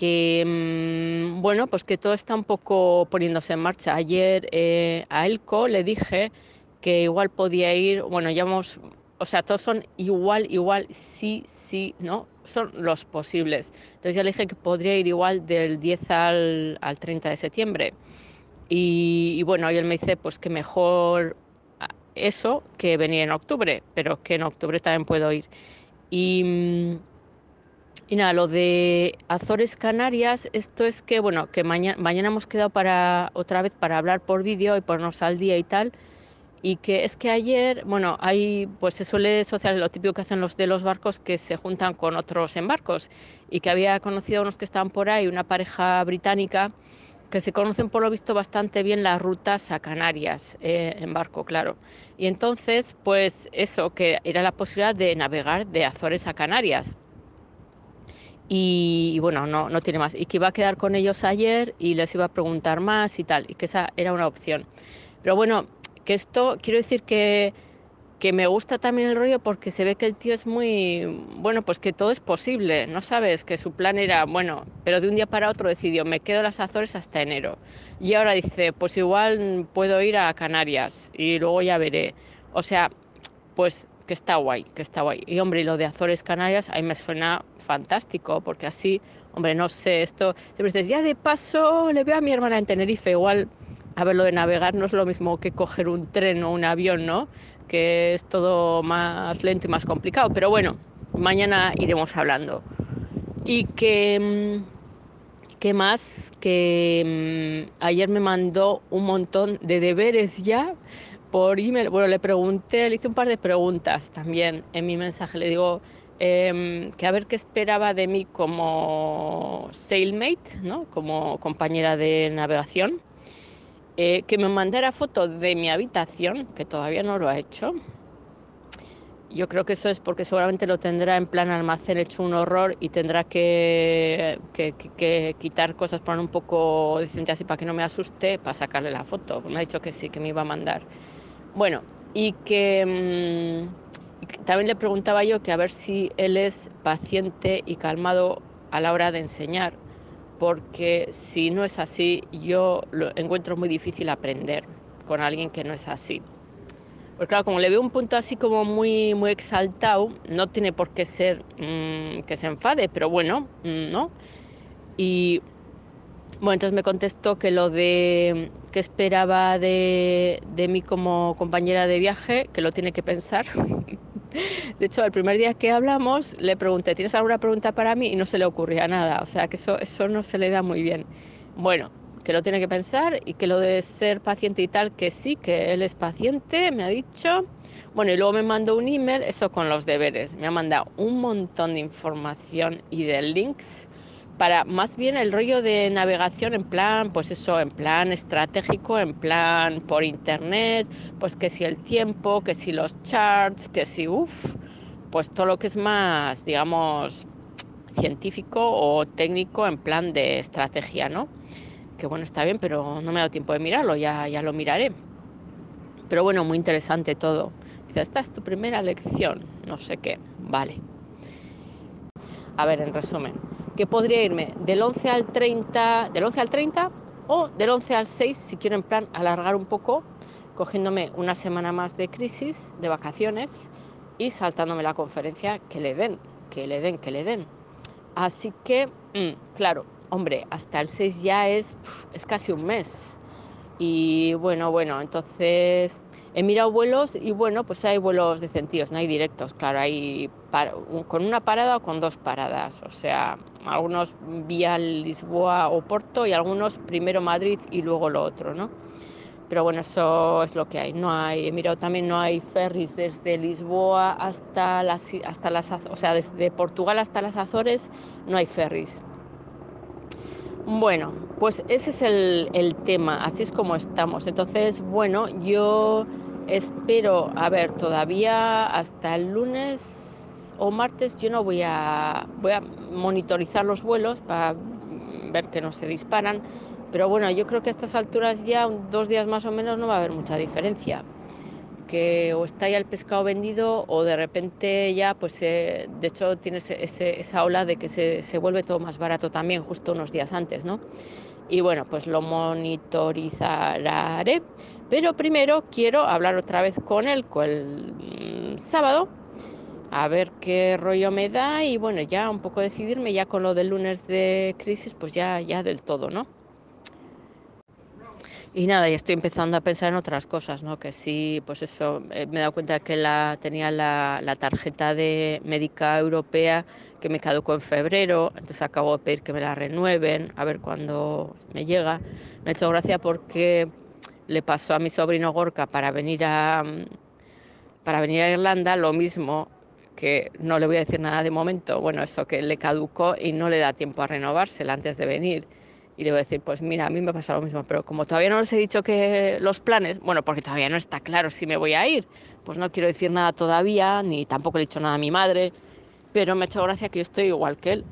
que, mm, bueno, pues que todo está un poco poniéndose en marcha. Ayer eh, a Elco le dije que igual podía ir, bueno, ya hemos, o sea, todos son igual, igual, sí, sí, ¿no? Son los posibles. Entonces ya le dije que podría ir igual del 10 al, al 30 de septiembre. Y, bueno, y él me dice pues que mejor eso que venir en octubre, pero que en octubre también puedo ir. Y, mm, y nada, lo de Azores Canarias, esto es que, bueno, que mañana, mañana hemos quedado para otra vez para hablar por vídeo y ponernos al día y tal. Y que es que ayer, bueno, hay, pues se suele asociar lo típico que hacen los de los barcos que se juntan con otros en barcos. Y que había conocido a unos que estaban por ahí, una pareja británica que se conocen por lo visto bastante bien las rutas a Canarias eh, en barco, claro. Y entonces, pues eso, que era la posibilidad de navegar de Azores a Canarias. Y, bueno, no, no tiene más. Y que iba a quedar con ellos ayer y les iba a preguntar más y tal, y que esa era una opción. Pero bueno, que esto, quiero decir que que me gusta también el rollo porque se ve que el tío es muy, bueno, pues que todo es posible, ¿no sabes? Que su plan era, bueno, pero de un día para otro decidió, me quedo en las Azores hasta enero. Y ahora dice, pues igual puedo ir a Canarias y luego ya veré. O sea, pues que está guay, que está guay. Y hombre, lo de Azores Canarias, a mí me suena fantástico, porque así, hombre, no sé, esto, siempre dices, ya de paso le veo a mi hermana en Tenerife, igual, a ver, lo de navegar no es lo mismo que coger un tren o un avión, ¿no? que es todo más lento y más complicado. Pero bueno, mañana iremos hablando. Y que, mm, ¿qué más? Que mm, ayer me mandó un montón de deberes ya por email. Bueno, le pregunté, le hice un par de preguntas también en mi mensaje. Le digo eh, que a ver qué esperaba de mí como sailmate, ¿no? como compañera de navegación eh, que me mandara fotos de mi habitación, que todavía no lo ha hecho. Yo creo que eso es porque seguramente lo tendrá en plan almacén hecho un horror y tendrá que quitar cosas, poner un poco decente así para que no me asuste, para sacarle la foto. Me ha dicho que sí, que me iba a mandar. Bueno, y que mmm, también le preguntaba yo que a ver si él es paciente y calmado a la hora de enseñar porque si no es así, yo lo encuentro muy difícil aprender con alguien que no es así. Porque claro, como le veo un punto así como muy, muy exaltado, no tiene por qué ser mmm, que se enfade, pero bueno, mmm, ¿no? Y bueno, entonces me contestó que lo de que esperaba de, de mí como compañera de viaje, que lo tiene que pensar. De hecho, el primer día que hablamos le pregunté, ¿tienes alguna pregunta para mí? Y no se le ocurría nada, o sea que eso, eso no se le da muy bien. Bueno, que lo tiene que pensar y que lo de ser paciente y tal, que sí, que él es paciente, me ha dicho. Bueno, y luego me mandó un email, eso con los deberes, me ha mandado un montón de información y de links para más bien el rollo de navegación en plan, pues eso, en plan estratégico, en plan por internet, pues que si el tiempo, que si los charts, que si, uff, pues todo lo que es más, digamos, científico o técnico en plan de estrategia, ¿no? Que bueno, está bien, pero no me ha dado tiempo de mirarlo, ya, ya lo miraré. Pero bueno, muy interesante todo. Dice, esta es tu primera lección, no sé qué, vale. A ver, en resumen, que podría irme del 11 al 30, del 11 al 30 o del 11 al 6 si quiero en plan alargar un poco, cogiéndome una semana más de crisis, de vacaciones y saltándome la conferencia que le den, que le den, que le den. Así que, mmm, claro, hombre, hasta el 6 ya es, es casi un mes. Y bueno, bueno, entonces he mirado vuelos y bueno, pues hay vuelos decentíos, no hay directos, claro, hay para, con una parada o con dos paradas, o sea, algunos vía Lisboa o Porto y algunos primero Madrid y luego lo otro, ¿no? Pero bueno, eso es lo que hay. No hay, he también, no hay ferries desde Lisboa hasta las, hasta las, o sea, desde Portugal hasta las Azores, no hay ferries. Bueno, pues ese es el, el tema, así es como estamos. Entonces, bueno, yo espero, a ver, todavía hasta el lunes o martes yo no voy a, voy a monitorizar los vuelos para ver que no se disparan, pero bueno, yo creo que a estas alturas ya dos días más o menos no va a haber mucha diferencia. porque o está ya el pescado vendido o de repente ya, pues de hecho tienes esa ola de que se, se, vuelve todo más barato también justo unos días antes, ¿no? Y bueno, pues lo monitorizaré. Pero primero quiero hablar otra vez con él con el mm, sábado, a ver qué rollo me da y bueno, ya un poco decidirme ya con lo del lunes de crisis, pues ya, ya del todo, ¿no? Y nada, ya estoy empezando a pensar en otras cosas, ¿no? Que sí, pues eso, eh, me he dado cuenta que la, tenía la, tarjeta de médica europea que me caducó en febrero, entonces acabo de pedir que me la renueven, a ver cuándo me llega. Me ha hecho gracia porque le pasó a mi sobrino Gorka para venir a, para venir a Irlanda lo mismo que no le voy a decir nada de momento, bueno, eso que le caducó y no le da tiempo a renovársela antes de venir y le voy a decir, pues mira, a mí me pasa lo mismo, pero como todavía no les he dicho que los planes, bueno, porque todavía no está claro si me voy a ir, pues no quiero decir nada todavía, ni tampoco le he dicho nada a mi madre, pero me ha hecho gracia que yo estoy igual que él.